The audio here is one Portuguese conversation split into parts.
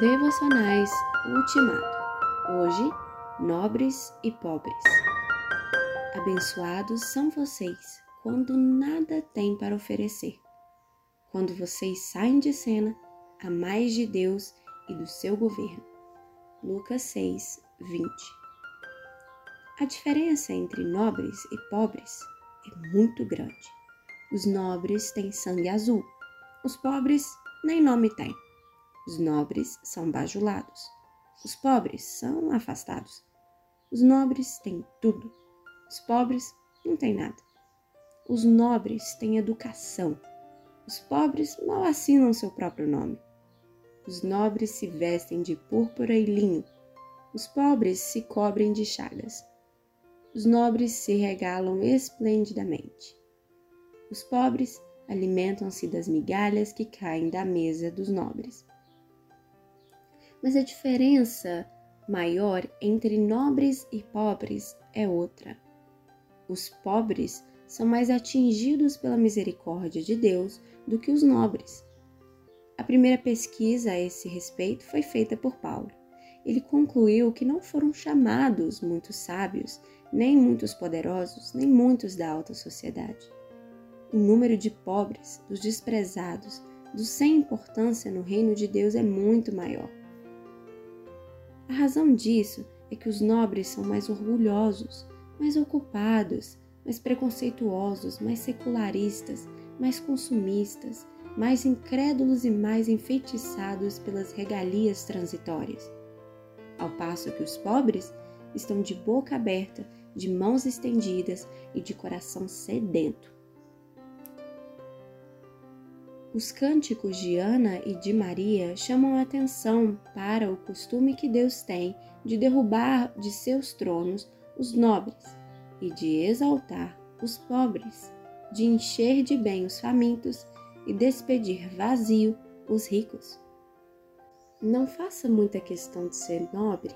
Devocionais Ultimato. Hoje, nobres e pobres. Abençoados são vocês quando nada têm para oferecer. Quando vocês saem de cena a mais de Deus e do seu governo. Lucas 6, 20. A diferença entre nobres e pobres é muito grande. Os nobres têm sangue azul, os pobres nem nome têm. Os nobres são bajulados, os pobres são afastados. Os nobres têm tudo, os pobres não têm nada. Os nobres têm educação, os pobres mal assinam seu próprio nome. Os nobres se vestem de púrpura e linho, os pobres se cobrem de chagas. Os nobres se regalam esplendidamente. Os pobres alimentam-se das migalhas que caem da mesa dos nobres. Mas a diferença maior entre nobres e pobres é outra. Os pobres são mais atingidos pela misericórdia de Deus do que os nobres. A primeira pesquisa a esse respeito foi feita por Paulo. Ele concluiu que não foram chamados muitos sábios, nem muitos poderosos, nem muitos da alta sociedade o número de pobres, dos desprezados, dos sem importância no reino de Deus é muito maior. A razão disso é que os nobres são mais orgulhosos, mais ocupados, mais preconceituosos, mais secularistas, mais consumistas, mais incrédulos e mais enfeitiçados pelas regalias transitórias. Ao passo que os pobres estão de boca aberta, de mãos estendidas e de coração sedento. Os cânticos de Ana e de Maria chamam a atenção para o costume que Deus tem de derrubar de seus tronos os nobres e de exaltar os pobres, de encher de bem os famintos e despedir vazio os ricos. Não faça muita questão de ser nobre.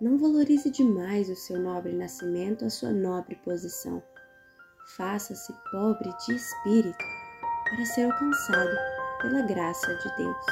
Não valorize demais o seu nobre nascimento, a sua nobre posição. Faça-se pobre de espírito para ser alcançado pela graça de Deus.